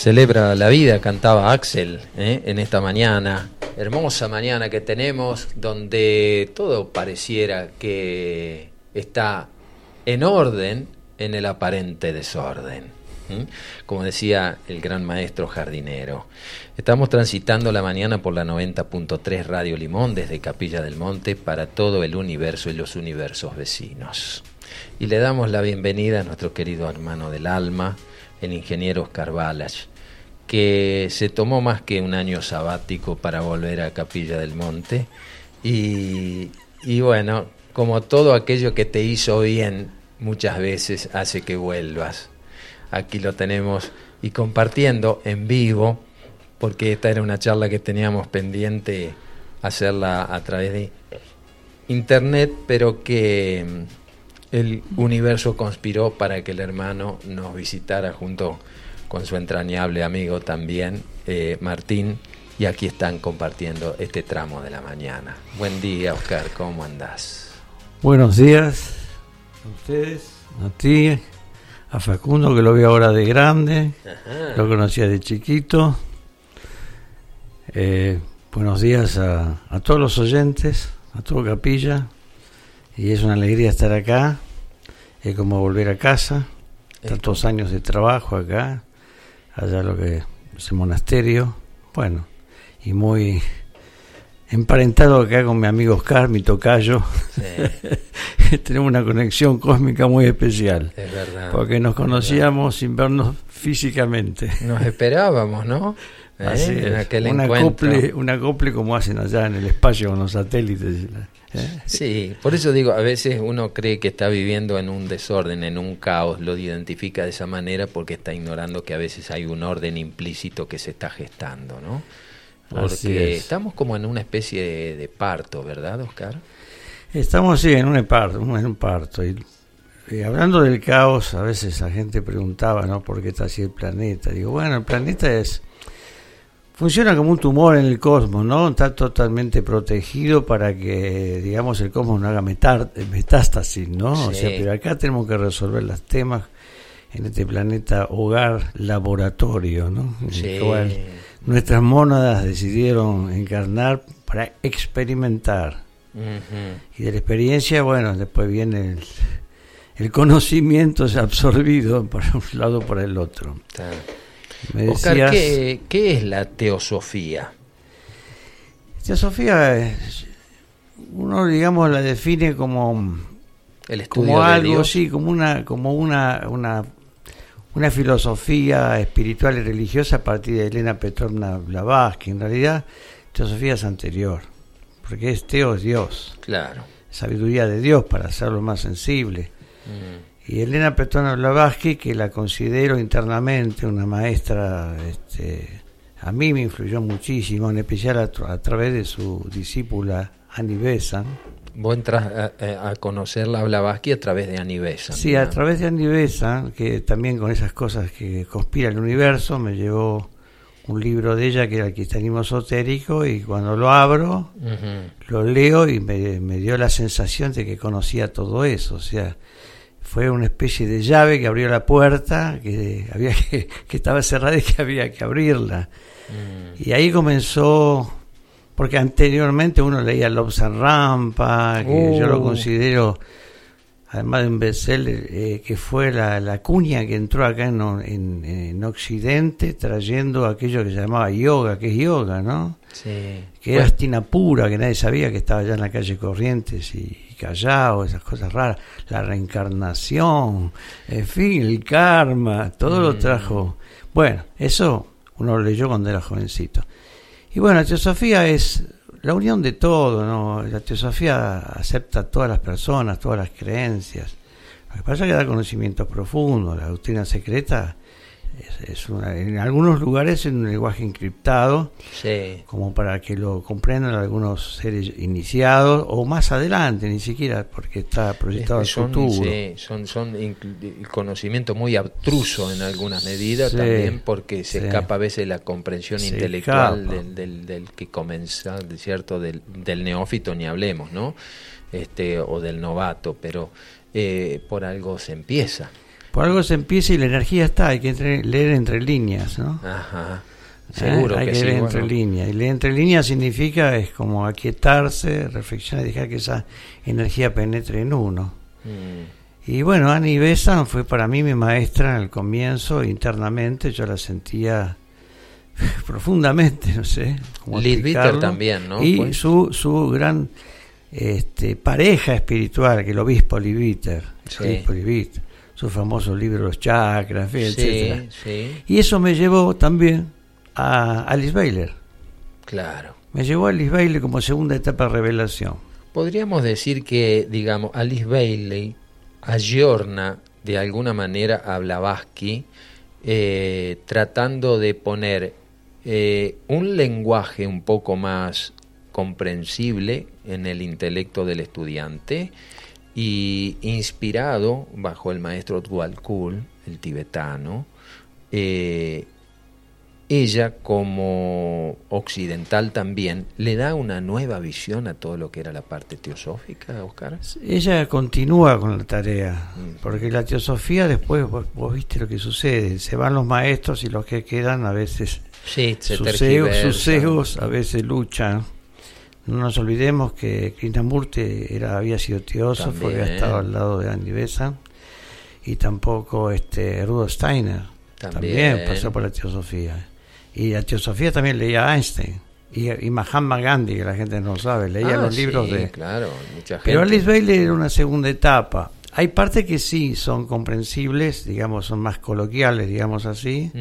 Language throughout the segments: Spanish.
Celebra la vida, cantaba Axel ¿eh? en esta mañana, hermosa mañana que tenemos, donde todo pareciera que está en orden en el aparente desorden. Como decía el gran maestro jardinero. Estamos transitando la mañana por la 90.3 Radio Limón desde Capilla del Monte para todo el universo y los universos vecinos. Y le damos la bienvenida a nuestro querido hermano del alma, el ingeniero Oscar Balach, que se tomó más que un año sabático para volver a Capilla del Monte. Y, y bueno, como todo aquello que te hizo bien, muchas veces hace que vuelvas. Aquí lo tenemos y compartiendo en vivo, porque esta era una charla que teníamos pendiente hacerla a través de internet, pero que el universo conspiró para que el hermano nos visitara junto con su entrañable amigo también, eh, Martín, y aquí están compartiendo este tramo de la mañana. Buen día, Oscar, ¿cómo andás? Buenos días a ustedes, a ti, a Facundo, que lo veo ahora de grande, lo conocía de chiquito. Eh, buenos días a, a todos los oyentes, a todo Capilla, y es una alegría estar acá, es como volver a casa, tantos años de trabajo acá, allá lo que es el monasterio, bueno, y muy emparentado acá con mi amigo Oscar, mi tocayo. Tenemos una conexión cósmica muy especial. Es verdad. Porque nos conocíamos sin vernos físicamente. Nos esperábamos, ¿no? Así ¿Eh? en aquel un acople, un acople como hacen allá en el espacio con los satélites. ¿Eh? Sí, por eso digo, a veces uno cree que está viviendo en un desorden, en un caos, lo identifica de esa manera porque está ignorando que a veces hay un orden implícito que se está gestando, ¿no? Porque estamos como en una especie de, parto, ¿verdad, Oscar? Estamos, sí, en un parto, en un parto. Y, hablando del caos, a veces la gente preguntaba, ¿no? ¿Por qué está así el planeta? Digo, bueno, el planeta es funciona como un tumor en el cosmos, ¿no? Está totalmente protegido para que, digamos, el cosmos no haga metástasis, ¿no? O sea, pero acá tenemos que resolver los temas en este planeta hogar laboratorio, ¿no? Sí. nuestras mónadas decidieron encarnar para experimentar. Y de la experiencia, bueno, después viene el, el conocimiento absorbido por un lado o por el otro. Oscar, ¿qué, es la teosofía? Teosofía, uno digamos la define como, el como algo, sí, como una, como una, una, una filosofía espiritual y religiosa a partir de Elena Petrovna Blavatsky. En realidad, teosofía es anterior, porque es teos Dios. Claro. Sabiduría de Dios para hacerlo más sensible. Mm. Y Elena Petona Blavatsky, que la considero internamente una maestra, este, a mí me influyó muchísimo, en especial a, través de su discípula Annie Besant. Vos entras a, conocerla a Blavatsky a través de Annie Besant. Sí, a través de Annie Besant, que también con esas cosas que conspira el universo, me llevó un libro de ella que era el cristianismo esotérico y cuando lo abro, lo leo y me, me dio la sensación de que conocía todo eso, o sea fue una especie de llave que abrió la puerta, que había que, que estaba cerrada y que había que abrirla. Mm. Y ahí comenzó, porque anteriormente uno leía Lobsan Rampa, que yo lo uh. considero, además de un bestseller, eh, que fue la, la, cuña que entró acá en, en, en, Occidente trayendo aquello que se llamaba yoga, que es yoga, ¿no? Sí. Que era estina pura, que nadie sabía que estaba allá en la calle Corrientes y Callao, esas cosas raras, la reencarnación, en fin, el karma, todo lo mm. trajo. Bueno, eso uno lo leyó cuando era jovencito. Y bueno, la teosofía es la unión de todo, ¿no? La teosofía acepta a todas las personas, todas las creencias. Lo que pasa es que da conocimientos profundos, la doctrina secreta es, en algunos lugares en un lenguaje encriptado, como para que lo comprendan algunos seres iniciados o más adelante, ni siquiera porque está proyectado su futuro. Sí, son, son conocimiento muy abstruso en algunas medidas también porque se escapa a veces la comprensión intelectual del, del, que comienza, ¿cierto? Del, del neófito ni hablemos, ¿no? Este, o del novato, pero eh, por algo se empieza. Por algo se empieza y la energía está, hay que leer entre líneas, ¿no? Ajá. Seguro hay que, leer entre líneas. Y leer entre líneas significa es como aquietarse, reflexionar y dejar que esa energía penetre en uno. Mm. Y bueno, Annie Besant fue para mí mi maestra en el comienzo, internamente, yo la sentía profundamente, no sé. Liz Bitter también, ¿no? Y pues. su, su gran este, pareja espiritual, que el obispo Liz sí. Su famoso libro Los Chakras, etc. Y eso me llevó también a Alice Baylor. Claro. Me llevó a Alice Bailey como segunda etapa de revelación. Podríamos decir que, digamos, Alice Bailey ayorna de alguna manera a Blavatsky, eh, tratando de poner eh, un lenguaje un poco más comprensible en el intelecto del estudiante y inspirado bajo el maestro Kul, el tibetano, eh, ella como occidental también le da una nueva visión a todo lo que era la parte teosófica, Oscar. Ella continúa con la tarea, mm. porque la teosofía después, vos, viste lo que sucede, se van los maestros y los que quedan a veces, sí, se sus, egos, a veces luchan. No nos olvidemos que Krishnamurti era, había sido teósofo, había estado al lado de Andy Besa, y tampoco este Rudolf Steiner. También. pasó por la teosofía. Y a teosofía también leía Einstein. Y, Mahatma Gandhi, que la gente no sabe, leía ah, los libros de... claro, mucha gente. Pero Alice Bailey era una segunda etapa. Hay partes que sí son comprensibles, digamos, son más coloquiales, digamos así,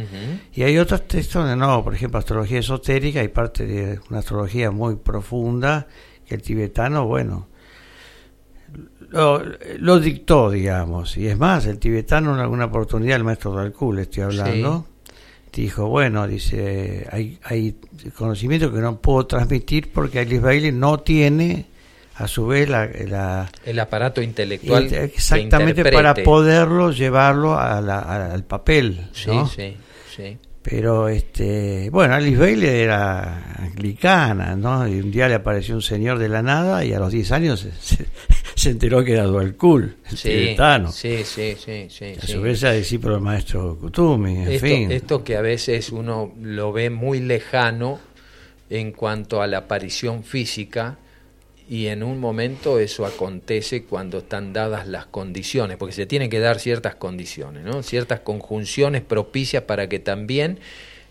y hay otros textos donde no, por ejemplo, astrología esotérica, hay parte de una astrología muy profunda que el tibetano, bueno, lo, dictó, digamos, y es más, el tibetano en alguna oportunidad, el maestro Dalkul, estoy hablando, dijo, bueno, dice, hay, hay conocimiento que no puedo transmitir porque Alice Bailey no tiene a su vez la, el aparato intelectual exactamente para poderlo llevarlo al papel sí sí sí. Pero este bueno Alice Bailey era anglicana no y un día le apareció un señor de la nada y a los 10 años se, enteró que era Dual Cool sí, tibetano. sí sí sí sí a su vez era discípulo del maestro Kutumi en esto, fin. esto que a veces uno lo ve muy lejano en cuanto a la aparición física y en un momento eso acontece cuando están dadas las condiciones, porque se tienen que dar ciertas condiciones, ¿no? ciertas conjunciones propicias para que también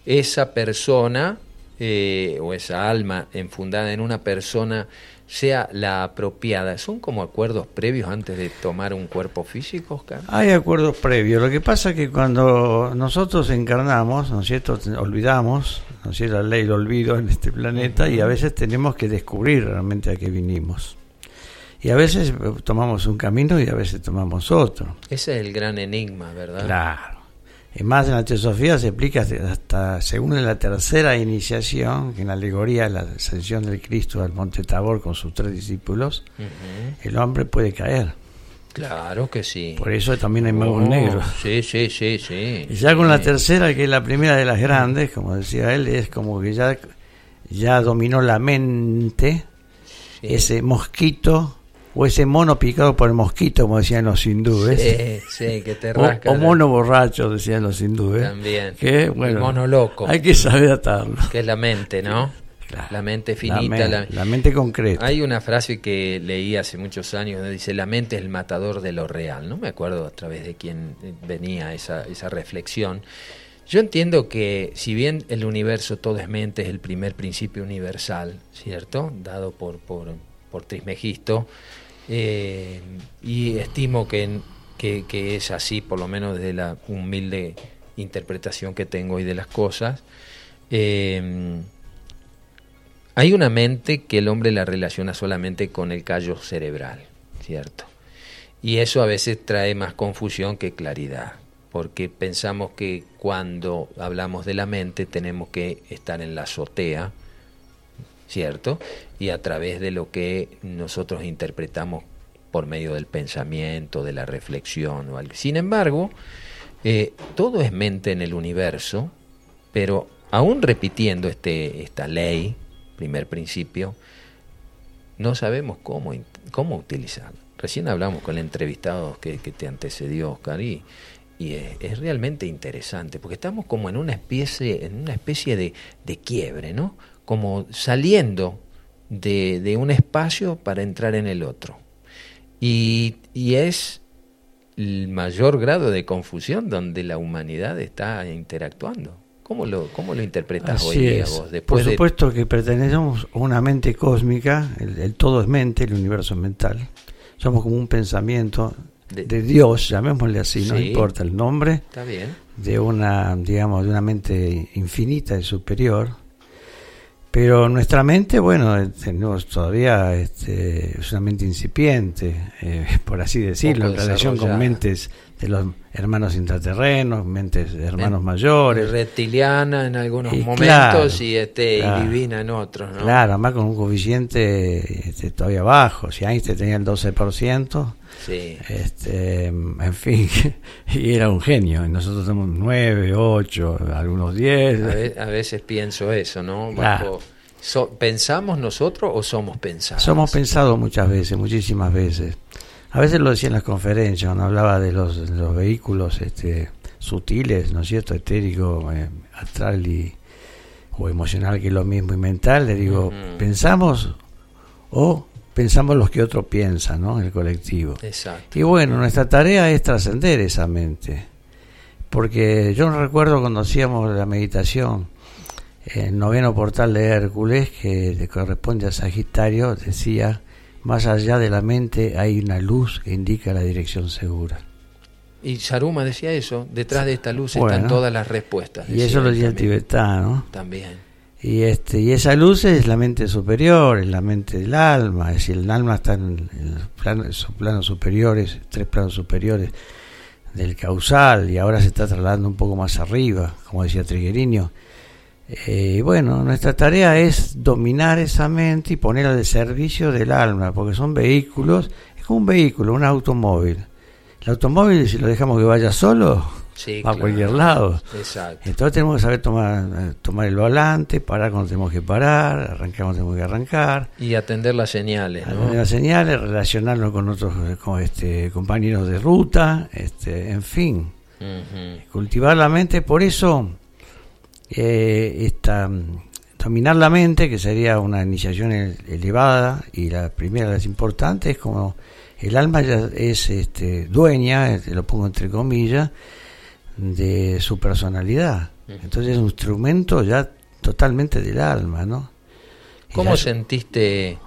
esa persona eh, o esa alma enfundada en una persona sea la apropiada. ¿Son como acuerdos previos antes de tomar un cuerpo físico, Oscar? Hay acuerdos previos. Lo que pasa es que cuando nosotros encarnamos, ¿no es cierto? Olvidamos, ¿no es cierto? La ley del olvido en este planeta y a veces tenemos que descubrir realmente a qué vinimos. Y a veces tomamos un camino y a veces tomamos otro. Ese es el gran enigma, ¿verdad? Claro. Más, en la teosofía se explica hasta, según en la tercera iniciación, que en la alegoría de la ascensión del Cristo al monte Tabor con sus tres discípulos, el hombre puede caer. Claro que sí. Por eso también hay magos oh, negros. Sí, sí, sí, sí. Y ya con la tercera, que es la primera de las grandes, como decía él, es como que ya, ya dominó la mente, ese mosquito o ese mono picado por el mosquito, como decían los hindúes. Sí, sí, que te rasca. O, mono borracho, decían los hindúes. También. Que, bueno, el mono loco. Hay que saber atarlo. Que es la mente, ¿no? la mente finita. La, mente concreta. Hay una frase que leí hace muchos años donde dice, la mente es el matador de lo real. No me acuerdo a través de quién venía esa, esa reflexión. Yo entiendo que si bien el universo todo es mente, es el primer principio universal, ¿cierto? Dado por, por, por Trismegisto, eh, y estimo que, que, es así, por lo menos desde la humilde interpretación que tengo hoy de las cosas. Eh, hay una mente que el hombre la relaciona solamente con el callo cerebral, ¿cierto? Y eso a veces trae más confusión que claridad, porque pensamos que cuando hablamos de la mente tenemos que estar en la azotea, ¿cierto? Y a través de lo que nosotros interpretamos por medio del pensamiento, de la reflexión o algo. Sin embargo, eh, todo es mente en el universo, pero aún repitiendo este, esta ley, primer principio, no sabemos cómo, cómo utilizarlo. recién hablamos con el entrevistado que, te antecedió, Oscar, y, y es, realmente interesante, porque estamos como en una especie, en una especie de, de quiebre, ¿no? Como saliendo de, de, un espacio para entrar en el otro. Y, y es el mayor grado de confusión donde la humanidad está interactuando. ¿Cómo lo, cómo lo interpretas hoy día vos? Por supuesto que pertenecemos a una mente cósmica, el, todo es mente, el universo es mental. Somos como un pensamiento de, Dios, llamémosle así, no importa el nombre, Está bien. de una, digamos, de una mente infinita y superior pero nuestra mente, bueno, tenemos todavía este, es una mente incipiente, eh, por así decirlo, en relación con mentes de los hermanos intraterrenos, mentes de hermanos mayores. Reptiliana en algunos momentos y, este, divina en otros, ¿no? Claro, además con un coeficiente este, todavía bajo. Si Einstein tenía el 12%, sí. este, en fin, y era un genio. Y nosotros tenemos 9, 8, algunos 10. A, veces pienso eso, ¿no? ¿Pensamos nosotros o somos pensados? Somos pensados muchas veces, muchísimas veces. A veces lo decía en las conferencias, cuando hablaba de los, los vehículos este, sutiles, ¿no es cierto? Etérico, eh, astral y, o emocional, que es lo mismo, y mental, le digo, ¿pensamos o pensamos los que otro piensa, ¿no? En el colectivo. Exacto. Y bueno, nuestra tarea es trascender esa mente. Porque yo recuerdo cuando hacíamos la meditación, el noveno portal de Hércules, que corresponde a Sagitario, decía más allá de la mente hay una luz que indica la dirección segura. Y Saruma decía eso, detrás de esta luz están todas las respuestas. Y eso lo decía el tibetano. También. Y, este, y esa luz es la mente superior, es la mente del alma, es decir, el alma está en, los planos superiores, tres planos superiores del causal, y ahora se está trasladando un poco más arriba, como decía Eh, bueno, nuestra tarea es dominar esa mente y ponerla al servicio del alma, porque son vehículos, es como un vehículo, un automóvil. El automóvil, si lo dejamos que vaya solo, va a cualquier lado. Entonces tenemos que saber tomar, tomar el volante, parar cuando tenemos que parar, arrancar cuando tenemos que arrancar. Y atender las señales. Atender las señales, relacionarnos con otros con este, compañeros de ruta, este, en fin. Cultivar la mente, por eso eh, esta, dominar la mente, que sería una iniciación elevada, y la primera de las importantes es como el alma ya es este, dueña, este, lo pongo entre comillas, de su personalidad. Entonces es un instrumento ya totalmente del alma, ¿no? ¿Cómo sentiste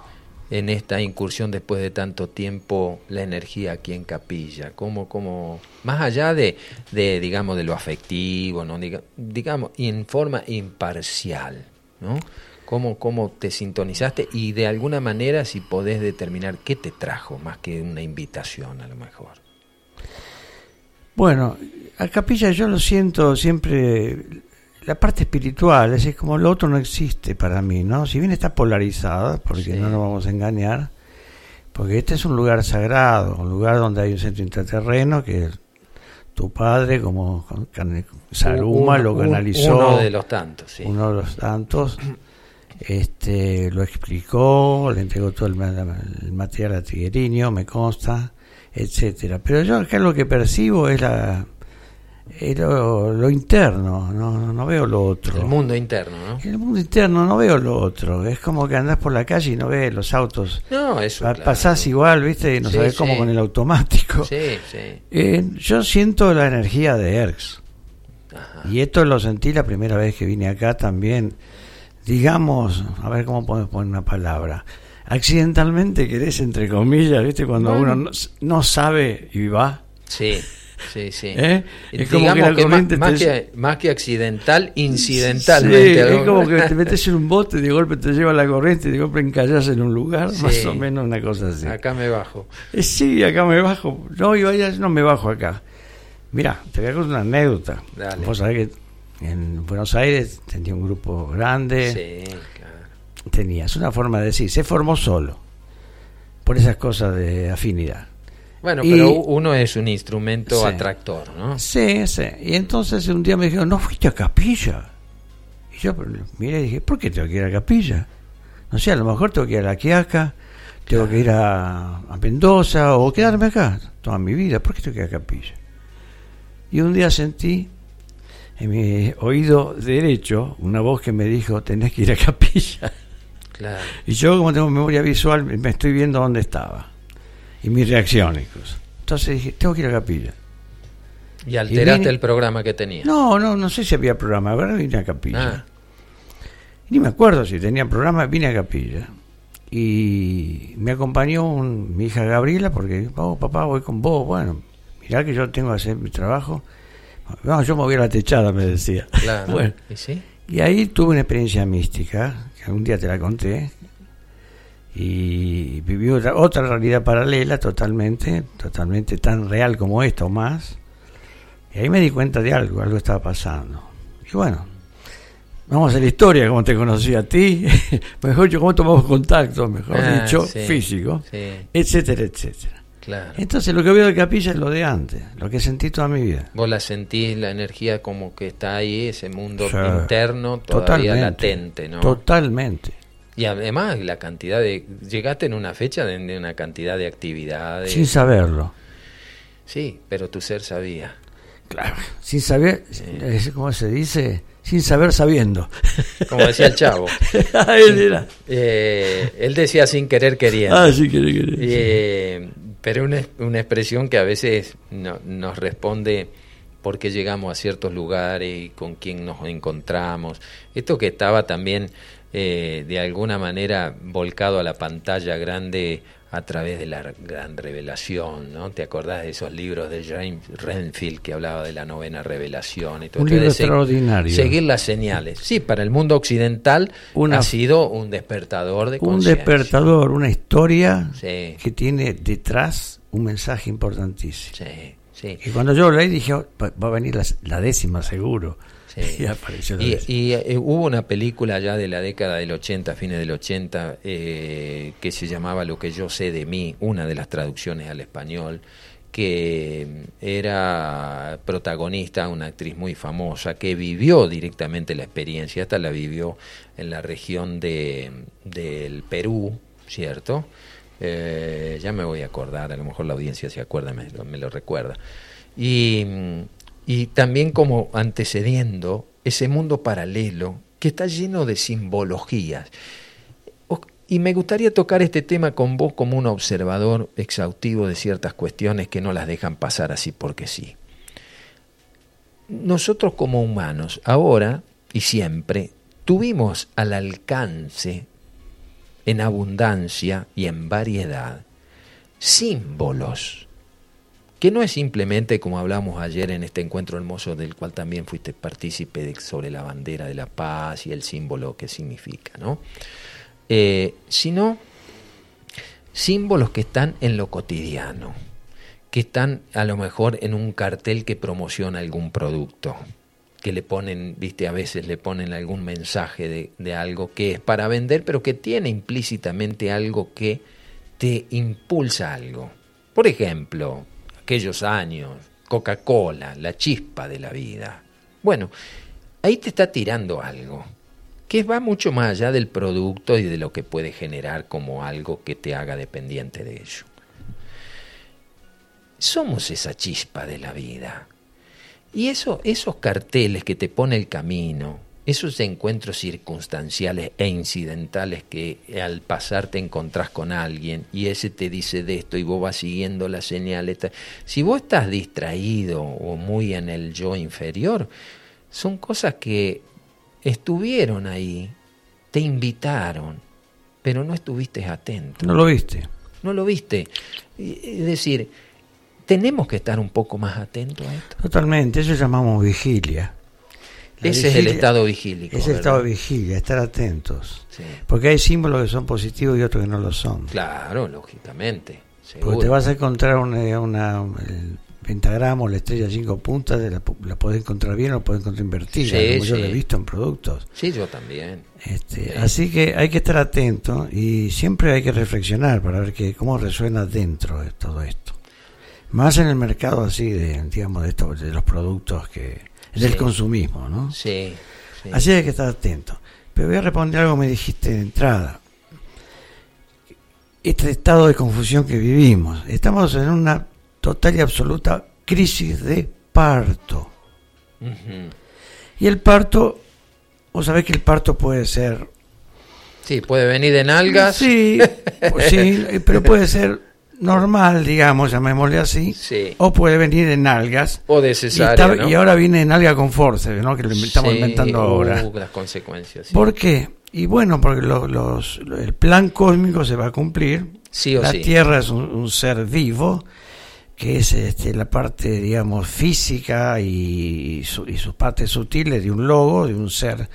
en esta incursión después de tanto tiempo la energía aquí en Capilla? ¿Cómo, cómo, más allá de, de digamos, de lo afectivo, ¿no? digamos, en forma imparcial, ¿no? ¿Cómo, ¿Cómo te sintonizaste y de alguna manera si podés determinar qué te trajo más que una invitación a lo mejor? Bueno, a Capilla yo lo siento siempre la parte espiritual, es como lo otro no existe para mí, ¿no? Si bien está polarizada, porque no nos vamos a engañar, porque este es un lugar sagrado, un lugar donde hay un centro intraterreno que tu padre, como Saruma, lo canalizó. Uno de los tantos, sí. Uno de los tantos. Este, lo explicó, le entregó todo el, material a Tigueriño, me consta, etcétera. Pero yo acá lo que percibo es la, lo, interno, no, no veo lo otro. El mundo interno, ¿no? El mundo interno no veo lo otro. Es como que andás por la calle y no ves los autos. No, eso. Pasás igual, ¿viste? Y no sabes cómo con el automático. Sí, sí. Eh, yo siento la energía de Erx. Y esto lo sentí la primera vez que vine acá también. Digamos, a ver cómo podemos poner una palabra. Accidentalmente querés, entre comillas, ¿viste? Cuando uno no, no sabe y va. Sí. Sí, sí. ¿Eh? Es como que, más, que, accidental, incidentalmente. es como que te metes en un bote y de golpe te lleva la corriente y de golpe encallas en un lugar, más o menos una cosa así. Acá me bajo. Eh, sí, acá me bajo. No, yo no me bajo acá. Mira, te voy a contar una anécdota. Dale. Vos sabés que en Buenos Aires tenía un grupo grande. Sí, claro. Tenías una forma de decir, se formó solo. Por esas cosas de afinidad. Bueno, pero uno es un instrumento atractor, ¿no? Sí, sí. Y entonces un día me dijeron, ¿no fuiste a capilla? Y yo miré y dije, ¿por qué tengo que ir a capilla? No sé, a lo mejor tengo que ir a la Quiaca, tengo que ir a, a Mendoza o quedarme acá toda mi vida, ¿por qué tengo que ir a Capilla? Y un día sentí en mi oído derecho una voz que me dijo, tenés que ir a Capilla. Claro. Y yo, como tengo memoria visual, me estoy viendo dónde estaba. Y mis reacciones. Entonces dije, tengo que ir a Capilla. Y alteraste vine- el programa que tenía. No, no, no sé si había programa, ahora vine a Capilla. Ah, Ni me acuerdo si tenía programa, vine a Capilla. Y me acompañó un- mi hija Gabriela porque, oh, papá, voy con vos. Bueno, mirá que yo tengo que hacer mi trabajo. No, yo me voy a la techada, me decía. claro. Bueno, ¿Y sí? y ahí tuve una experiencia mística, que algún día te la conté, y viví otra, otra realidad paralela totalmente, totalmente tan real como esta o más. Y ahí me di cuenta de algo, algo estaba pasando. Y bueno, vamos a hacer la historia, cómo te conocí a ti, mejor yo cómo tomamos contacto, mejor Ah, dicho, sí, físico, Sí, etcétera, etcétera. claro. Entonces lo que veo de capilla es lo de antes, lo que sentí toda mi vida. Vos la sentís, la energía como que está ahí, ese mundo interno todavía latente, ¿no? Totalmente. Y además la cantidad de... Llegaste en una fecha de, de una cantidad de actividades. Sin saberlo. Sí, pero tu ser sabía. Claro, sin saber, es como se dice, sin saber sabiendo. Como decía el chavo. Él era. Eh, él decía sin querer queriendo. Ah, quiere, quiere. Eh, pero una, una expresión que a veces no- nos responde por qué llegamos a ciertos lugares y con quién nos encontramos. Esto que estaba también eh, de alguna manera volcado a la pantalla grande a través de la gran revelación, ¿no? ¿Te acordás de esos libros de James Renfield que hablaba de la novena revelación y todo Un de libro extraordinario. Seguir las señales. Sí, para el mundo occidental Una- ha sido un despertador de Un despertador, una historia Sí. que tiene detrás un mensaje importantísimo. Sí, sí. Y cuando yo lo leí dije, "Oh, va a venir la, la décima seguro. Sí. Y apareció la Y, décima. y, eh, hubo una película ya de la década del 80, fines del 80, eh, que se llamaba Lo que yo sé de mí, una de las traducciones al español, que mm, era protagonista, una actriz muy famosa, que vivió directamente la experiencia, esta la vivió en la región de, del Perú, ¿cierto? Eh, ya me voy a acordar, a lo mejor la audiencia se acuerda, me, lo- me lo recuerda. Y, y también como antecediendo ese mundo paralelo que está lleno de simbologías. Y me gustaría tocar este tema con vos como un observador exhaustivo de ciertas cuestiones que no las dejan pasar así porque sí. Nosotros como humanos, ahora y siempre, tuvimos al alcance, en abundancia y en variedad, símbolos que no es simplemente como hablamos ayer en este encuentro hermoso del cual también fuiste partícipe de- sobre la bandera de la paz y el símbolo que significa, ¿no? Eh, sino símbolos que están en lo cotidiano, que están a lo mejor en un cartel que promociona algún producto, que le ponen, viste, a veces le ponen algún mensaje de, de algo que es para vender, pero que tiene implícitamente algo que te impulsa algo. Por ejemplo, aquellos años, Coca-Cola, la chispa de la vida. Bueno, ahí te está tirando algo que va mucho más allá del producto y de lo que puede generar como algo que te haga dependiente de ello. Somos esa chispa de la vida. Y eso, esos carteles que te pone el camino, esos encuentros circunstanciales e incidentales que al pasar te encontrás con alguien y ese te dice de esto y vos vas siguiendo las señales. ta- Si vos estás distraído o muy en el yo inferior, son cosas que estuvieron ahí, te invitaron, pero no estuviste atento ¿No lo viste? no lo viste. Es decir, tenemos que estar un poco más atentos a esto. Totalmente, eso llamamos vigilia. La Ese es el estado vigílico. Es el estado de vigilia, estar atentos. Sí. Porque hay símbolos que son positivos y otros que no lo son. Claro, lógicamente. Porque te vas a encontrar una, una- el pentagrama o la estrella cinco puntas, la, la podés encontrar bien o la podés encontrar invertida, Sí, como yo lo he sí. visto en productos. Sí, yo también. Este, Sí. Así que hay que estar atento y siempre hay que reflexionar para ver que, cómo resuena dentro de todo esto. Más en el mercado así de, digamos, de, estos, de los productos que del Sí. consumismo, ¿no? Sí. sí. Así hay que estar atento. Pero voy a responder algo que me dijiste de entrada. este estado de confusión que vivimos. Estamos en una total y absoluta crisis de parto. Y el parto, vos sabés que el parto puede ser... Sí, puede venir en algas. Sí, pues sí, pero puede ser normal, digamos, llamémosle así. Sí. O puede venir en algas. O de Y, cesárea, está- ¿no? y ahora viene en alga con force, ¿no? Que lo estamos Sí, inventando ahora. uh, las consecuencias. sí. ¿Por qué? Y bueno, porque lo- los, el plan cósmico se va a cumplir. Sí o la. Tierra es un, un ser vivo, que es este, la parte, digamos, física y, su- y sus partes sutiles de un logo, de un ser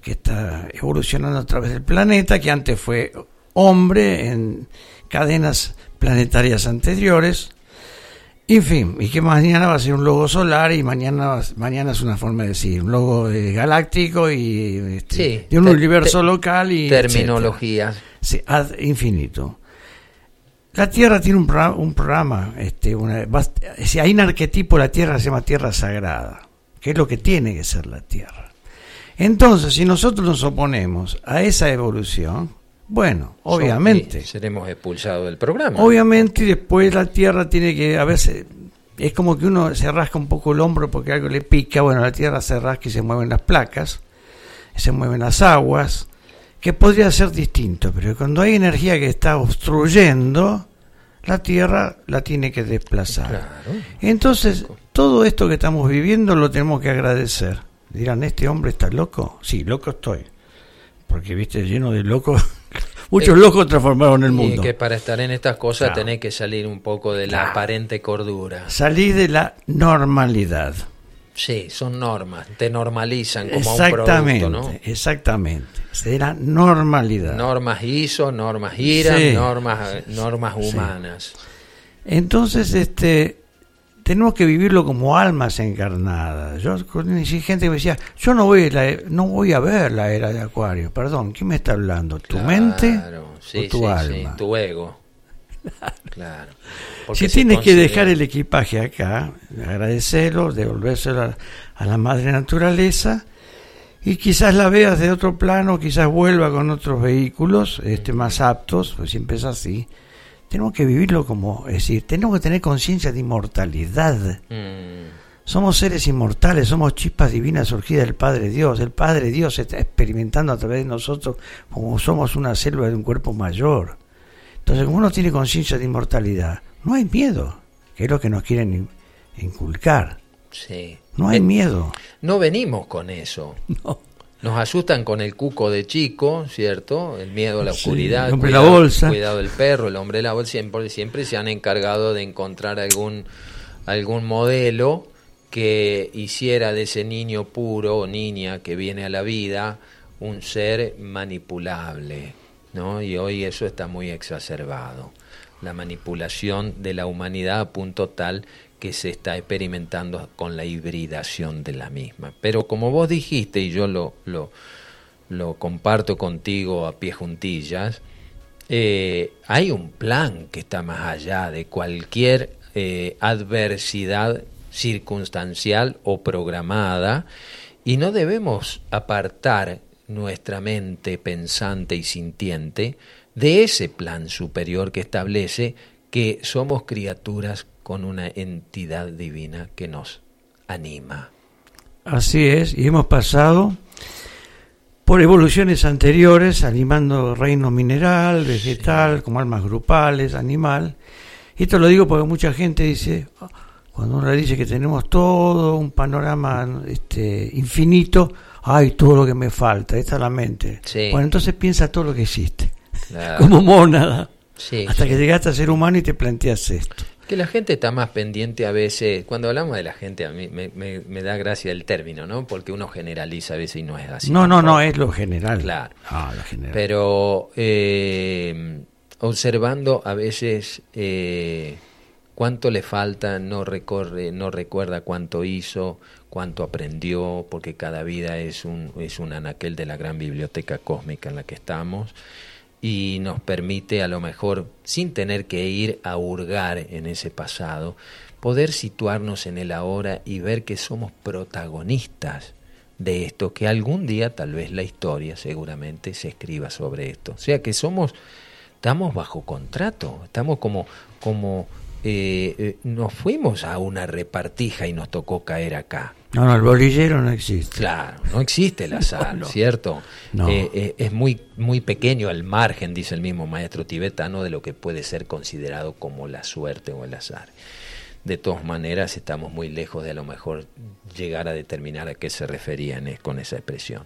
que está evolucionando a través del planeta, que antes fue hombre en cadenas planetarias anteriores. En fin, y que mañana va a ser un logo solar y mañana, mañana es una forma de decir, un logo eh, galáctico y este, Sí, de un te- universo te- local y Terminologías. Sí, ad infinito. La Tierra tiene un, programa, un programa este, una, si hay un arquetipo, la Tierra se llama Tierra Sagrada, que es lo que tiene que ser la Tierra. Entonces, si nosotros nos oponemos a esa evolución, bueno, obviamente, seremos expulsados del programa. obviamente y después la Tierra tiene que, a veces, es como que uno se rasca un poco el hombro porque algo le pica, bueno, la Tierra se rasca y se mueven las placas, se mueven las aguas, que podría ser distinto, pero cuando hay energía que está obstruyendo, la Tierra la tiene que desplazar. Claro. Entonces, todo esto que estamos viviendo lo tenemos que agradecer. Dirán, ¿este hombre está loco? Sí, loco estoy. Porque, viste, lleno de locos. Muchos Eh, locos transformaron el Y mundo. que para estar en estas cosas Claro. tenés que salir un poco de la Claro. aparente cordura. Salí de la normalidad. Sí, son normas, te normalizan como un producto, ¿no? exactamente. De la normalidad. Normas ISO, normas IRA, Sí. normas, normas Sí. humanas. Entonces, este, tenemos que vivirlo como almas encarnadas. Yo conocí gente que me decía, yo no voy, a la- no voy a ver la era de Acuario. Perdón, ¿quién me está hablando? ¿Tu Claro, mente sí, o tu sí, alma? sí, tu ego. Claro. Si tienes que dejar el equipaje acá, agradecerlo, devolvérselo a, a la madre naturaleza y quizás la veas de otro plano, quizás vuelva con otros vehículos este, más aptos, pues siempre es así. Tenemos que vivirlo como, es decir, tenemos que tener conciencia de inmortalidad. Mm, Somos seres inmortales, somos chispas divinas surgidas del Padre Dios. El Padre Dios está experimentando a través de nosotros como somos una célula de un cuerpo mayor. Entonces, como uno tiene conciencia de inmortalidad, no hay miedo, que es lo que nos quieren in- inculcar. sí. No hay Eh, miedo. No venimos con eso. No. Nos asustan con el cuco de chico, ¿cierto? El miedo a la Sí, oscuridad. el hombre de la bolsa. Cuidado del perro, el hombre de la bolsa. Siempre, siempre se han encargado de encontrar algún, algún modelo que hiciera de ese niño puro o niña que viene a la vida un ser manipulable, ¿no? Y hoy eso está muy exacerbado. La manipulación de la humanidad a punto tal que se está experimentando con la hibridación de la misma. Pero como vos dijiste, y yo lo, lo, comparto contigo a pie juntillas, eh, hay un plan que está más allá de cualquier eh, adversidad circunstancial o programada y no debemos apartar nuestra mente pensante y sintiente de ese plan superior que establece que somos criaturas con una entidad divina que nos anima. Así es, y hemos pasado por evoluciones anteriores, animando reino mineral, vegetal, como almas grupales, animal. Y esto lo digo porque mucha gente dice, "Ah, cuando uno le dice que tenemos todo un panorama este, infinito, ay, todo lo que me falta, esta es la mente. Sí. Bueno, entonces piensa todo lo que existe, Claro. como mónada, Sí, hasta que llegaste a ser humano y te planteas esto. Que la gente está más pendiente a veces, cuando hablamos de la gente, a mí me, me- me da gracia el término, ¿no? Porque uno generaliza a veces y no es así. no, no, no, es lo general. Claro. Ah, lo general. Pero eh, observando a veces eh, cuánto le falta, no recorre, no recuerda cuánto hizo, cuánto aprendió, porque cada vida es un, es un anaquel de la gran biblioteca cósmica en la que estamos y nos permite a lo mejor, sin tener que ir a hurgar en ese pasado, poder situarnos en el ahora y ver que somos protagonistas de esto, que algún día tal vez la historia seguramente se escriba sobre esto. O sea que somos estamos bajo contrato, estamos como, como eh, eh, nos fuimos a una repartija y nos tocó caer acá. No, no, el bolillero no existe. Claro, no existe el azar, ¿cierto? No. Eh, es muy, muy pequeño el margen, dice el mismo maestro tibetano, de lo que puede ser considerado como la suerte o el azar. De todas maneras, estamos muy lejos de a lo mejor llegar a determinar a qué se referían con esa expresión.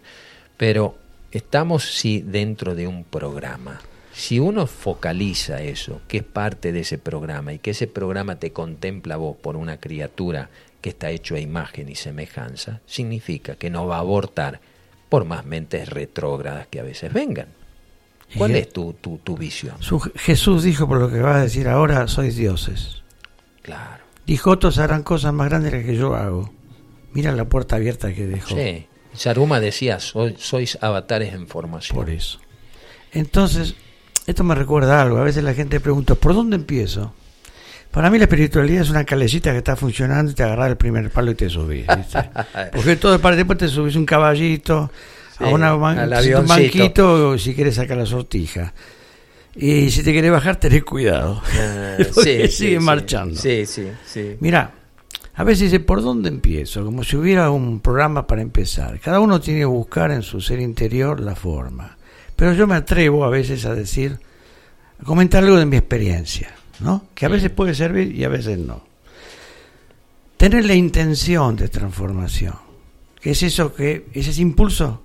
Pero estamos sí dentro de un programa. Si uno focaliza eso, que es parte de ese programa y que ese programa te contempla vos por una criatura que está hecho a imagen y semejanza, significa que no va a abortar por más mentes retrógradas que a veces vengan. ¿Cuál es tu, tu, tu visión? Su- Jesús dijo, por lo que vas a decir ahora, sois dioses. Claro. Dijo, otros harán cosas más grandes las que yo hago. Mira la puerta abierta que dejó. Sí. Saruma decía, "Soy- sois avatares en formación. Por eso. Entonces, esto me recuerda algo. A veces la gente pregunta, ¿por dónde empiezo? Para mí la espiritualidad es una calecita que está funcionando y te agarras el primer palo y te subís. ¿viste? Porque todo para después te subís un caballito, Sí, a una un banquito o si quieres sacar la sortija. Y si te querés bajar, tenés cuidado. Ah, Porque sí, sigue sí, marchando. Sí, sí, sí. Mira, a veces dice, ¿por dónde empiezo? Como si hubiera un programa para empezar. Cada uno tiene que buscar en su ser interior la forma. Pero yo me atrevo a veces a decir, a comentar algo de mi experiencia, ¿no? Que a veces puede servir y a veces no. Tener la intención de transformación, que es eso que, es ese impulso,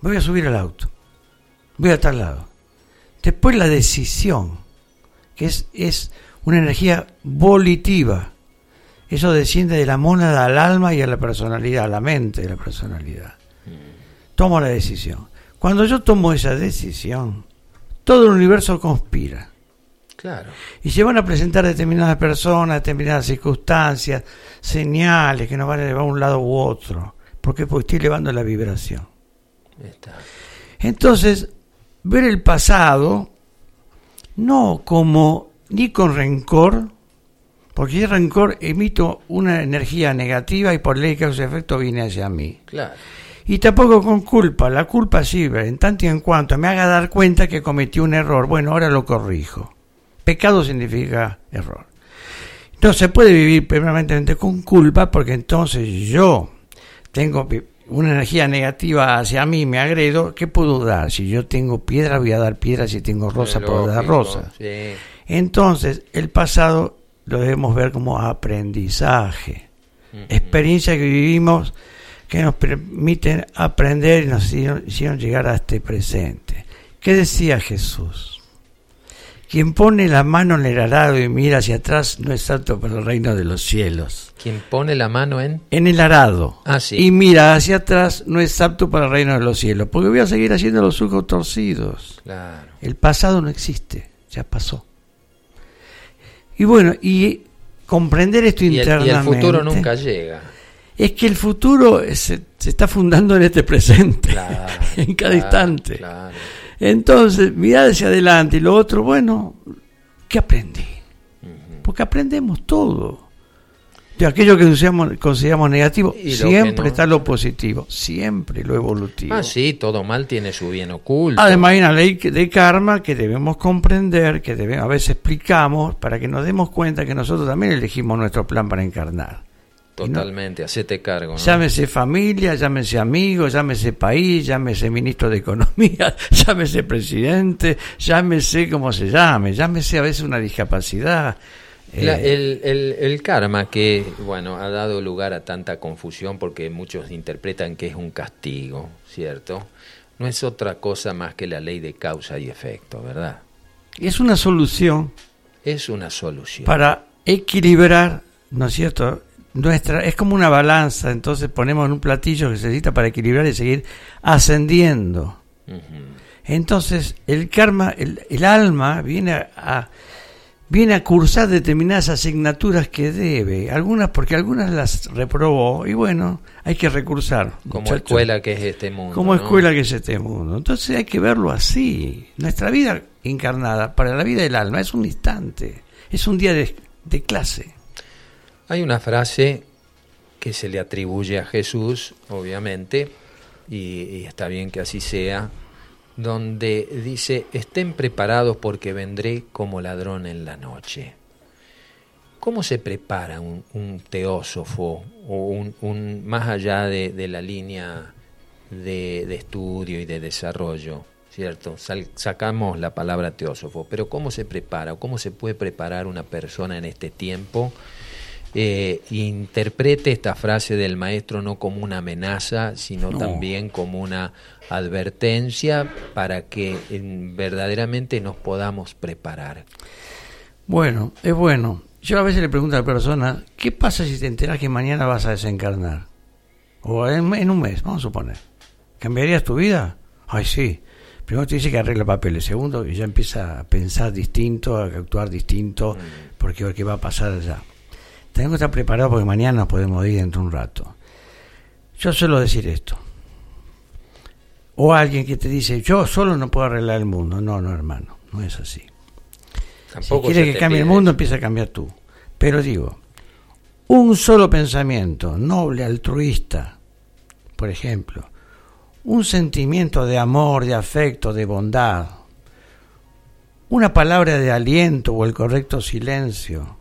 me voy a subir al auto, voy a tal lado. Después la decisión, que es, es una energía volitiva. Eso desciende de la mónada al alma y a la personalidad, a la mente de la personalidad. Tomo la decisión. Cuando yo tomo esa decisión, todo el universo conspira. Claro. Y se van a presentar determinadas personas, determinadas circunstancias, señales que nos van a llevar a un lado u otro. ¿Por qué? Porque estoy elevando la vibración. Está. Entonces, ver el pasado no como ni con rencor, porque hay rencor emito una energía negativa y por ley causa efecto viene hacia mí. Claro. Y tampoco con culpa, la culpa sirve en tanto y en cuanto me haga dar cuenta que cometí un error, bueno, ahora lo corrijo. Pecado significa error. No se puede vivir permanentemente con culpa porque entonces yo tengo una energía negativa hacia mí, me agredo, ¿qué puedo dar? Si yo tengo piedra, voy a dar piedra, si tengo rosa, puedo dar rosa. Sí. Entonces, el pasado lo debemos ver como aprendizaje, experiencia que vivimos que nos permiten aprender y nos hicieron, hicieron llegar a este presente. ¿Qué decía Jesús? Quien pone la mano en el arado y mira hacia atrás no es apto para el reino de los cielos. Quien pone la mano en... En el arado Ah, sí. y mira hacia atrás no es apto para el reino de los cielos, porque voy a seguir haciendo los surcos torcidos. Claro. El pasado no existe, ya pasó. Y bueno, y comprender esto Y el, y internamente. el futuro nunca llega. Es que el futuro se, se está fundando en este presente, Claro, en cada claro, instante. claro. Entonces, mirar hacia adelante y lo otro, bueno, ¿qué aprendí? Porque aprendemos todo. De aquello que consideramos, consideramos negativo, siempre no. está lo positivo, siempre lo evolutivo. Ah, sí, todo mal tiene su bien oculto. Además hay una ley de karma que debemos comprender, que debemos, a veces explicamos para que nos demos cuenta que nosotros también elegimos nuestro plan para encarnar. Totalmente, hacete cargo. ¿no? Llámese familia, llámese amigo, llámese país, llámese ministro de Economía, llámese presidente, llámese como se llame, llámese a veces una discapacidad. La- eh, el, el- el karma que, bueno, ha dado lugar a tanta confusión porque muchos interpretan que es un castigo, ¿cierto? No es otra cosa más que la ley de causa y efecto, ¿verdad? es una solución Es una solución. para equilibrar, ¿no es cierto? Nuestra, es como una balanza, entonces ponemos en un platillo que se necesita para equilibrar y seguir ascendiendo. Entonces, el karma, el, el alma viene a, a- viene a cursar determinadas asignaturas que debe, algunas porque algunas las reprobó y bueno, hay que recursar. Como escuela que es este mundo. Como ¿no? escuela que es este mundo. Entonces hay que verlo así. Nuestra vida encarnada para la vida del alma es un instante, es un día de, de clase. Hay una frase que se le atribuye a Jesús, obviamente, y, está bien que así sea, donde dice, estén preparados porque vendré como ladrón en la noche. ¿Cómo se prepara un, teósofo o un, más allá de, la línea de, estudio y de desarrollo? ¿Cierto? sacamos la palabra teósofo, pero ¿cómo se prepara o cómo se puede preparar una persona en este tiempo? Eh, interprete esta frase del maestro no como una amenaza, sino también como una advertencia para que verdaderamente nos podamos preparar. Bueno, es bueno. Yo a veces le pregunto a la persona, ¿qué pasa si te enteras que mañana vas a desencarnar? O en, un mes, vamos a suponer. ¿Cambiarías tu vida? Ay, sí. Primero te dice que arregla papeles. Segundo, ya empieza a pensar distinto, a actuar distinto, mm. porque qué va a pasar allá. Tengo que estar preparado porque mañana nos podemos ir dentro de un rato. Yo suelo decir esto. O alguien que te dice, yo solo no puedo arreglar el mundo. No, no, hermano, no es así si quieres que cambie el mundo, empieza a cambiar tú. Pero digo, un solo pensamiento noble, altruista, por ejemplo, un sentimiento de amor, de afecto, de bondad, una palabra de aliento o el correcto silencio,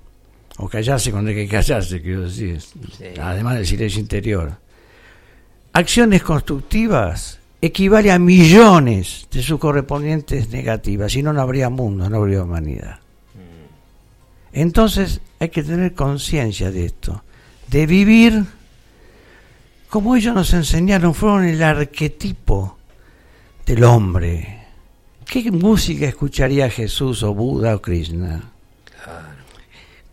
o callarse cuando hay que callarse, quiero decir, además del silencio interior. Acciones constructivas equivale a millones de sus correspondientes negativas, si no, no habría mundo, no habría humanidad. Entonces hay que tener conciencia de esto, de vivir como ellos nos enseñaron, fueron el arquetipo del hombre. ¿Qué música escucharía Jesús o Buda o Krishna?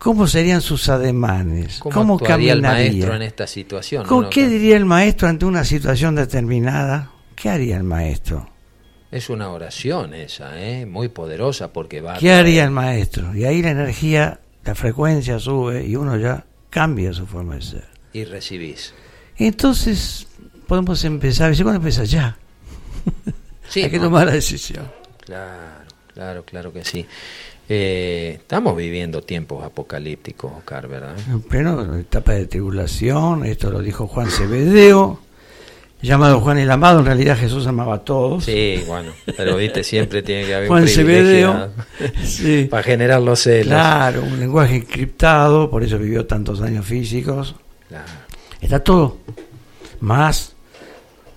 ¿Cómo serían sus ademanes? ¿Cómo, caminaría el maestro en esta situación? ¿Con qué diría el maestro ante una situación determinada? ¿Qué haría el maestro? Es una oración esa, ¿eh? muy poderosa porque va... ¿Qué haría el maestro? Y ahí la energía, la frecuencia sube y uno ya cambia su forma de ser. Y recibís. Entonces podemos empezar, ¿y cuándo empieza? Ya. Sí, Hay que tomar la decisión. Claro, claro, claro que sí. Eh, estamos viviendo tiempos apocalípticos, Oscar, ¿verdad? En pleno etapa de tribulación, esto lo dijo Juan Cebedeo llamado Juan el Amado, en realidad Jesús amaba a todos. Sí, bueno, pero viste, siempre tiene que haber Juan un sí. para generar los celos. Claro, un lenguaje encriptado, por eso vivió tantos años físicos. Claro. Está todo. Más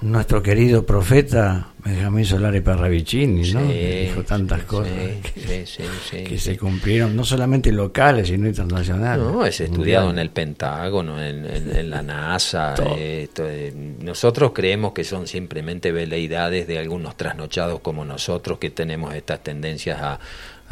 nuestro querido profeta Benjamín Solari Parravicini, ¿no? dijo tantas cosas que, se cumplieron, no solamente locales, sino internacionales. No, es estudiado en el Pentágono, en, la NASA. Eh, nosotros creemos que son simplemente veleidades de algunos trasnochados como nosotros que tenemos estas tendencias a,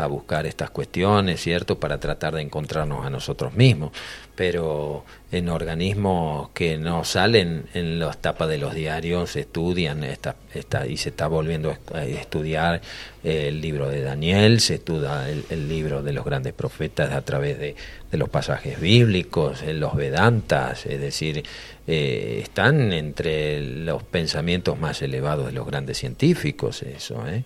a buscar estas cuestiones, ¿cierto? Para tratar de encontrarnos a nosotros mismos. Pero en organismos que no salen en las tapas de los diarios, estudian esta, esta, y se está volviendo a estudiar el libro de Daniel, se estudia el, libro de los grandes profetas a través de, de los pasajes bíblicos, en los Vedantas, es decir, eh, están entre los pensamientos más elevados de los grandes científicos, eso, ¿eh?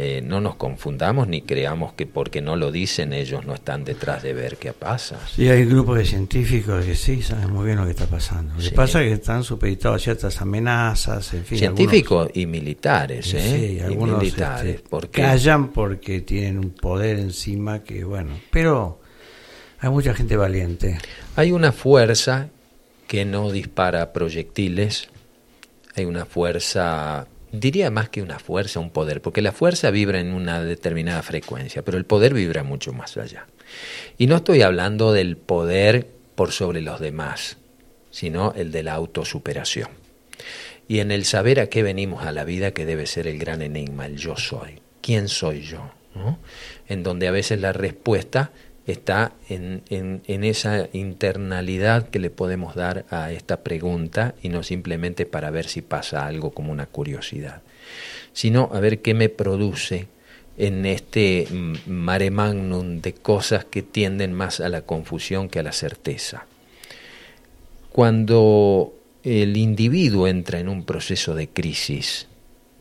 Eh, no nos confundamos ni creamos que porque no lo dicen ellos no están detrás de ver qué pasa. Sí, hay grupos de científicos que sí saben muy bien lo que está pasando. Lo que pasa es que están supeditados a ciertas amenazas, en fin. Científicos y militares, ¿eh? Sí, algunos militares, este, porque... callan porque tienen un poder encima que, bueno, pero hay mucha gente valiente. Hay una fuerza que no dispara proyectiles, hay una fuerza diría más que una fuerza, un poder, porque la fuerza vibra en una determinada frecuencia, pero el poder vibra mucho más allá. Y no estoy hablando del poder por sobre los demás, sino el de la autosuperación. Y en el saber a qué venimos a la vida, que debe ser el gran enigma, el yo soy. ¿Quién soy yo? En donde a veces la respuesta está en, en, esa internalidad que le podemos dar a esta pregunta y no simplemente para ver si pasa algo como una curiosidad, sino a ver qué me produce en este mare magnum de cosas que tienden más a la confusión que a la certeza. Cuando el individuo entra en un proceso de crisis,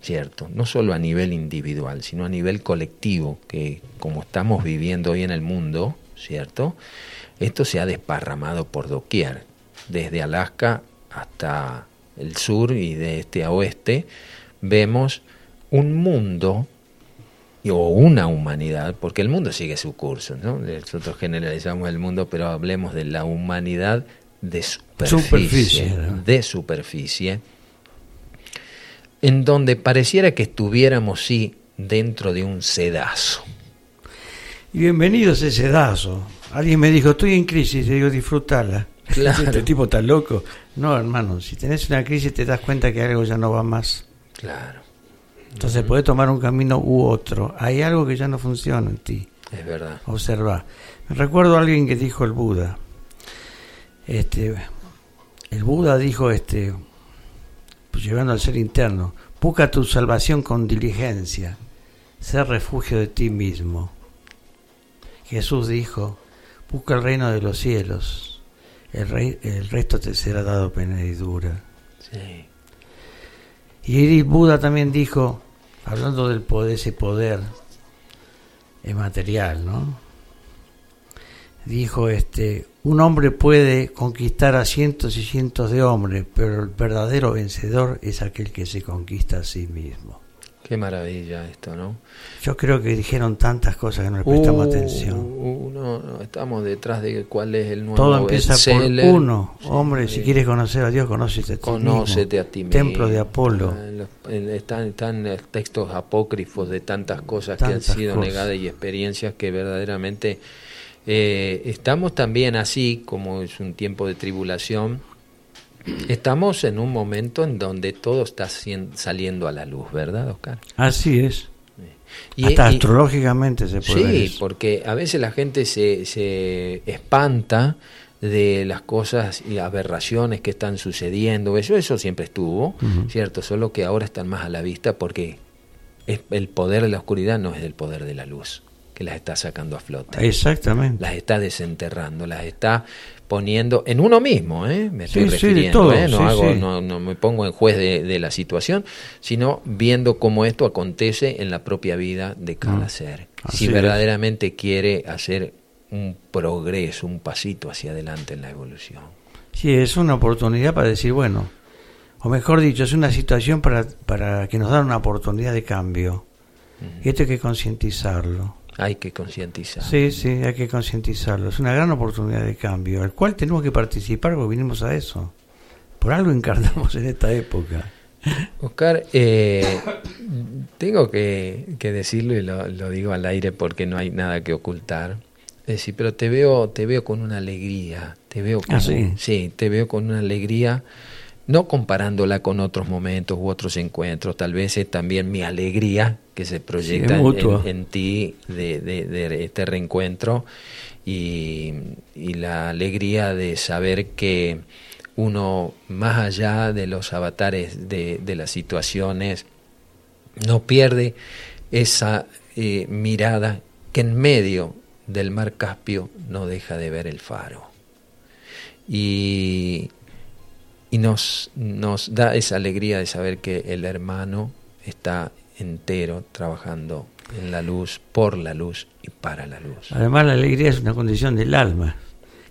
¿cierto? No solo a nivel individual, sino a nivel colectivo, que como estamos viviendo hoy en el mundo, ¿cierto? Esto se ha desparramado por doquier, desde Alaska hasta el sur y de este a oeste, vemos un mundo o una humanidad, porque el mundo sigue su curso, ¿no? Nosotros generalizamos el mundo, pero hablemos de la humanidad de superficie, de superficie, en donde pareciera que estuviéramos sí dentro de un sedazo. Y bienvenido a ese sedazo. Alguien me dijo, estoy en crisis, y digo, disfrútala. Claro. Este tipo está loco. No, hermano, si tenés una crisis te das cuenta que algo ya no va más. Claro. Entonces puedes tomar un camino u otro. Hay algo que ya no funciona en ti. Es verdad. Observa. Me recuerdo a alguien que dijo el Buda. Este, el Buda dijo, este, pues llevando al ser interno, busca tu salvación con diligencia, ser refugio de ti mismo. Jesús dijo, busca el reino de los cielos, el, rey, el resto te será dado penedidura. Sí. Y Buda también dijo, hablando del poder, ese poder material, ¿no? Dijo este, un hombre puede conquistar a cientos y cientos de hombres, pero el verdadero vencedor es aquel que se conquista a sí mismo. Qué maravilla esto, ¿no? Yo creo que dijeron tantas cosas que no le prestamos Uh, atención. uh, no, no, estamos detrás de cuál es el nuevo Todo empieza bestseller. por uno. Hombre, Sí. si quieres conocer a Dios, conócete a ti Conócete mismo. a ti mismo. Templo de Apolo. Ah, Están, están textos apócrifos de tantas cosas que han sido cosas. negadas y experiencias que verdaderamente eh, estamos también así, como es un tiempo de tribulación, estamos en un momento en donde todo está saliendo a la luz, ¿verdad, Oscar? Así es. Y- Hasta y- astrológicamente se puede ver Sí, eso. porque a veces la gente se, se espanta de las cosas y aberraciones que están sucediendo. Eso, eso siempre estuvo. ¿cierto? Solo que ahora están más a la vista porque es- el poder de la oscuridad no es el poder de la luz, que las está sacando a flote. Exactamente. Las está desenterrando, las está poniendo en uno mismo, ¿eh? me estoy Sí, refiriendo, todo, ¿eh? no, sí, hago, sí. no, no me pongo en juez de, de la situación, sino viendo cómo esto acontece en la propia vida de cada Mm, ser. Si es. verdaderamente quiere hacer un progreso, un pasito hacia adelante en la evolución. Sí, es una oportunidad para decir, bueno, o mejor dicho, es una situación para, para que nos dan una oportunidad de cambio. Y esto hay que concientizarlo. Hay que concientizar. Sí, sí, hay que concientizarlo. Es una gran oportunidad de cambio, al cual tenemos que participar porque vinimos a eso. Por algo encarnamos en esta época. Oscar, eh, tengo que, que decirlo y lo, lo digo al aire porque no hay nada que ocultar. Es decir, pero te veo, te veo con una alegría, te veo con, Ah, ¿sí? te veo con una alegría, no comparándola con otros momentos u otros encuentros, tal vez es también mi alegría que se proyecta en, mutuo. en- en ti de, de- de este reencuentro y, y la alegría de saber que uno, más allá de los avatares de, de las situaciones, no pierde esa eh, mirada que en medio del mar Caspio no deja de ver el faro. Y, y nos, nos da esa alegría de saber que el hermano está entero trabajando en la luz, por la luz y para la luz. Además, la alegría es una condición del alma.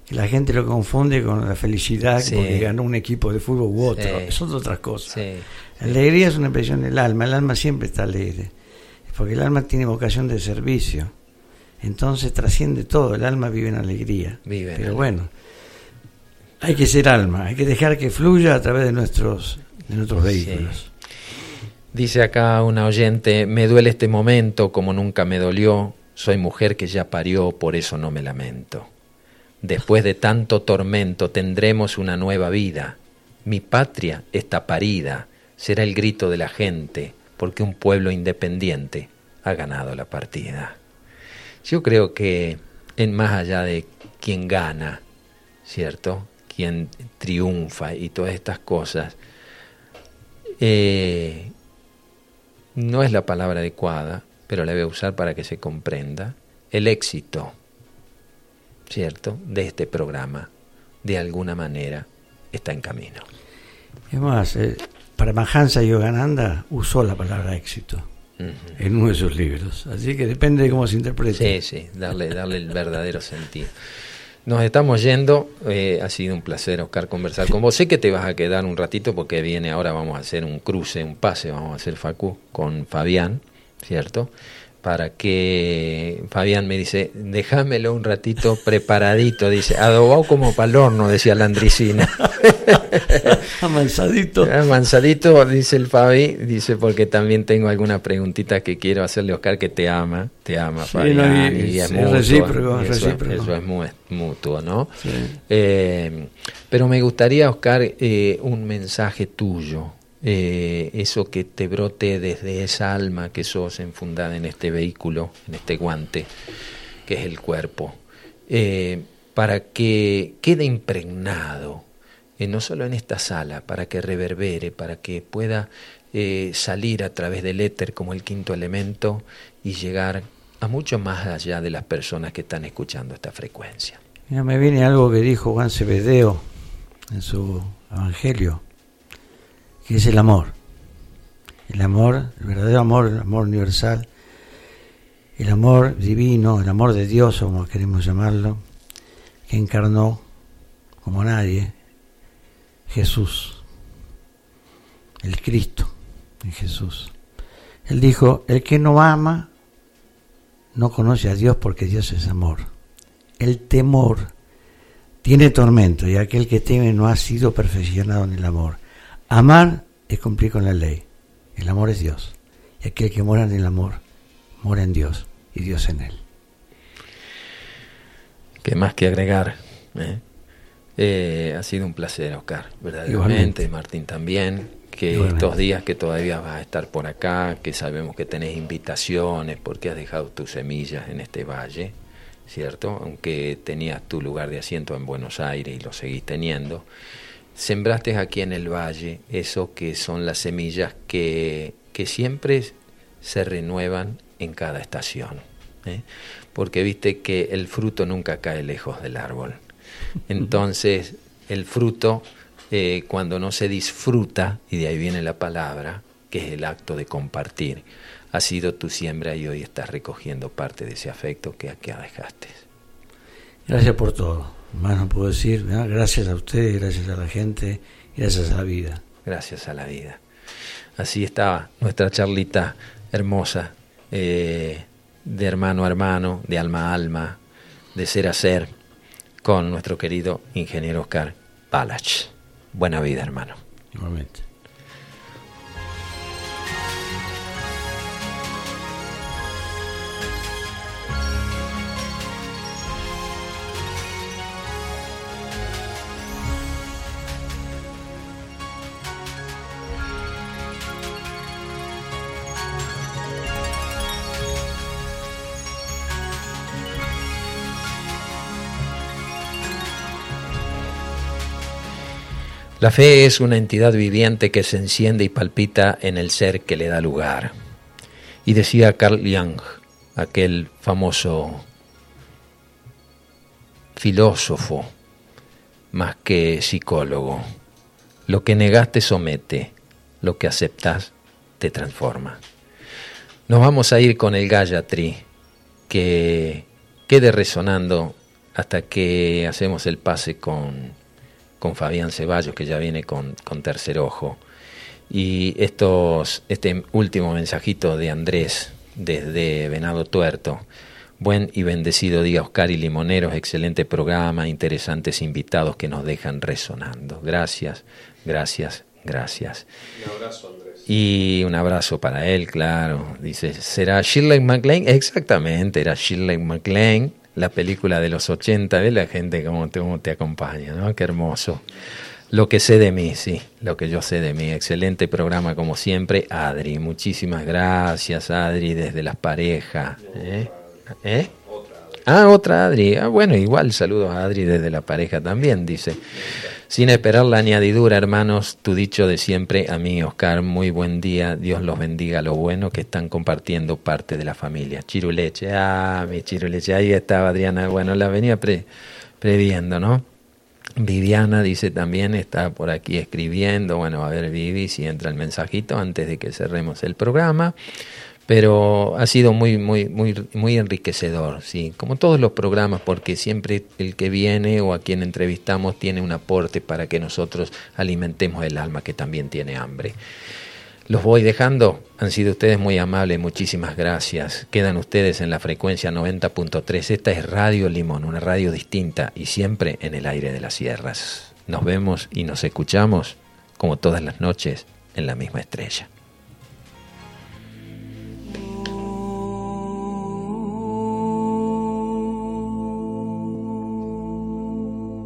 Que la gente lo confunde con la felicidad Sí. porque ganó un equipo de fútbol u otro. Sí. Son otras cosas. Sí, La alegría es una expresión del alma, el alma siempre está alegre, porque el alma tiene vocación de servicio, entonces trasciende todo, el alma vive en alegría. Vive en Pero alegría. bueno, hay que ser alma, hay que dejar que fluya a través de nuestros, de nuestros vehículos. Dice acá una oyente, me duele este momento como nunca me dolió, soy mujer que ya parió, por eso no me lamento. Después de tanto tormento tendremos una nueva vida. Mi patria está parida, será el grito de la gente, porque un pueblo independiente ha ganado la partida. Yo creo que en más allá de quien gana, ¿cierto? Quien triunfa y todas estas cosas, eh, no es la palabra adecuada, pero la voy a usar para que se comprenda, el éxito, ¿cierto?, de este programa, de alguna manera, está en camino. Es más, eh, Paramahansa Yogananda usó la palabra éxito en uno de sus libros, así que depende de cómo se interprete. Sí, sí, darle, darle el verdadero sentido. Nos estamos yendo. Eh, ha sido un placer, Oscar, conversar con vos. Sé que te vas a quedar un ratito porque viene ahora, vamos a hacer un cruce, un pase, vamos a hacer Facu con Fabián, ¿cierto? Para que Fabián me dice, déjamelo un ratito preparadito, dice, adobado como el horno, decía la Andricina. Amansadito. Amansadito, dice el Fabi, dice, porque también tengo alguna preguntita que quiero hacerle Oscar que te ama, te ama, Fabián, y, es, recíproco, eso, es mutuo, ¿no? Eh, pero me gustaría, Oscar, eh, un mensaje tuyo eh, eso que te brote desde esa alma que sos enfundada en este vehículo, en este guante, que es el cuerpo, eh, para que quede impregnado, eh, no solo en esta sala, para que reverbere, para que pueda salir a través del éter como el quinto elemento y llegar a mucho más allá de las personas que están escuchando esta frecuencia. Mira, me viene algo que dijo Juan Cebedeo en su Evangelio que es el amor. El amor, el verdadero amor, el amor universal, el amor divino, el amor de Dios, como queremos llamarlo, que encarnó como nadie Jesús, el Cristo en Jesús. Él dijo, el que no ama no conoce a Dios porque Dios es amor. El temor tiene tormento y aquel que teme no ha sido perfeccionado en el amor. Amar es cumplir con la ley. El amor es Dios. Y aquel que mora en el amor, mora en Dios y Dios en él. ¿Qué más que agregar? ¿eh? Eh, ha sido un placer, Oscar, verdaderamente. Martín también. Que estos días que todavía vas a estar por acá, que sabemos que tenés invitaciones porque has dejado tus semillas en este valle, ¿cierto? Aunque tenías tu lugar de asiento en Buenos Aires y lo seguís teniendo sembraste aquí en el valle eso que son las semillas que, que siempre se renuevan en cada estación. ¿eh? Porque viste que el fruto nunca cae lejos del árbol. Entonces, el fruto, eh, cuando no se disfruta, y de ahí viene la palabra, que es el acto de compartir, ha sido tu siembra y hoy estás recogiendo parte de ese afecto que aquí dejaste. Gracias por todo más no puedo decir, gracias a usted, gracias a la gente, gracias a la vida. Gracias a la vida. Así estaba nuestra charlita hermosa, eh, de hermano a hermano, de alma a alma, de ser a ser, con nuestro querido ingeniero Oscar Palach. Buena vida, hermano. Igualmente. La fe es una entidad viviente que se enciende y palpita en el ser que le da lugar. Y decía Carl Jung, aquel famoso filósofo, más que psicólogo, lo que negaste somete, lo que aceptas te transforma. Nos vamos a ir con el Gayatri, que quede resonando hasta que hacemos el pase con con Fabián Ceballos, que ya viene con, tercer ojo. Y estos, este último mensajito de Andrés desde Venado Tuerto. Buen y bendecido día, Oscar y Limoneros. Excelente programa, interesantes invitados que nos dejan resonando. Gracias, gracias, gracias. Un abrazo, Andrés. Y un abrazo para él, claro. Dice, ¿será Shirley MacLaine? Exactamente, era Shirley MacLaine la película de los 80, de la gente como te, te acompaña, ¿no? Qué hermoso. Lo que sé de mí, sí, lo que yo sé de mí. Excelente programa como siempre, Adri. Muchísimas gracias, Adri, desde las parejas. ¿Eh? ¿Eh? Ah, otra Adri. Ah, bueno, igual saludos a Adri desde la pareja también, dice. Sin esperar la añadidura, hermanos, tu dicho de siempre a mí, Oscar, muy buen día, Dios los bendiga. Lo bueno que están compartiendo parte de la familia. Chiruleche, ah, mi chiruleche, ahí estaba Adriana, bueno, la venía previendo, ¿no? Viviana dice también, está por aquí escribiendo, bueno, a ver Vivi si entra el mensajito antes de que cerremos el programa. Pero ha sido muy muy muy muy enriquecedor sí como todos los programas porque siempre el que viene o a quien entrevistamos tiene un aporte para que nosotros alimentemos el alma que también tiene hambre. Los voy dejando. Han sido ustedes muy amables. Muchísimas gracias. Quedan ustedes en la frecuencia 90.3 esta es Radio Limón una radio distinta y siempre en el aire de las sierras. Nos vemos y nos escuchamos como todas las noches en la misma estrella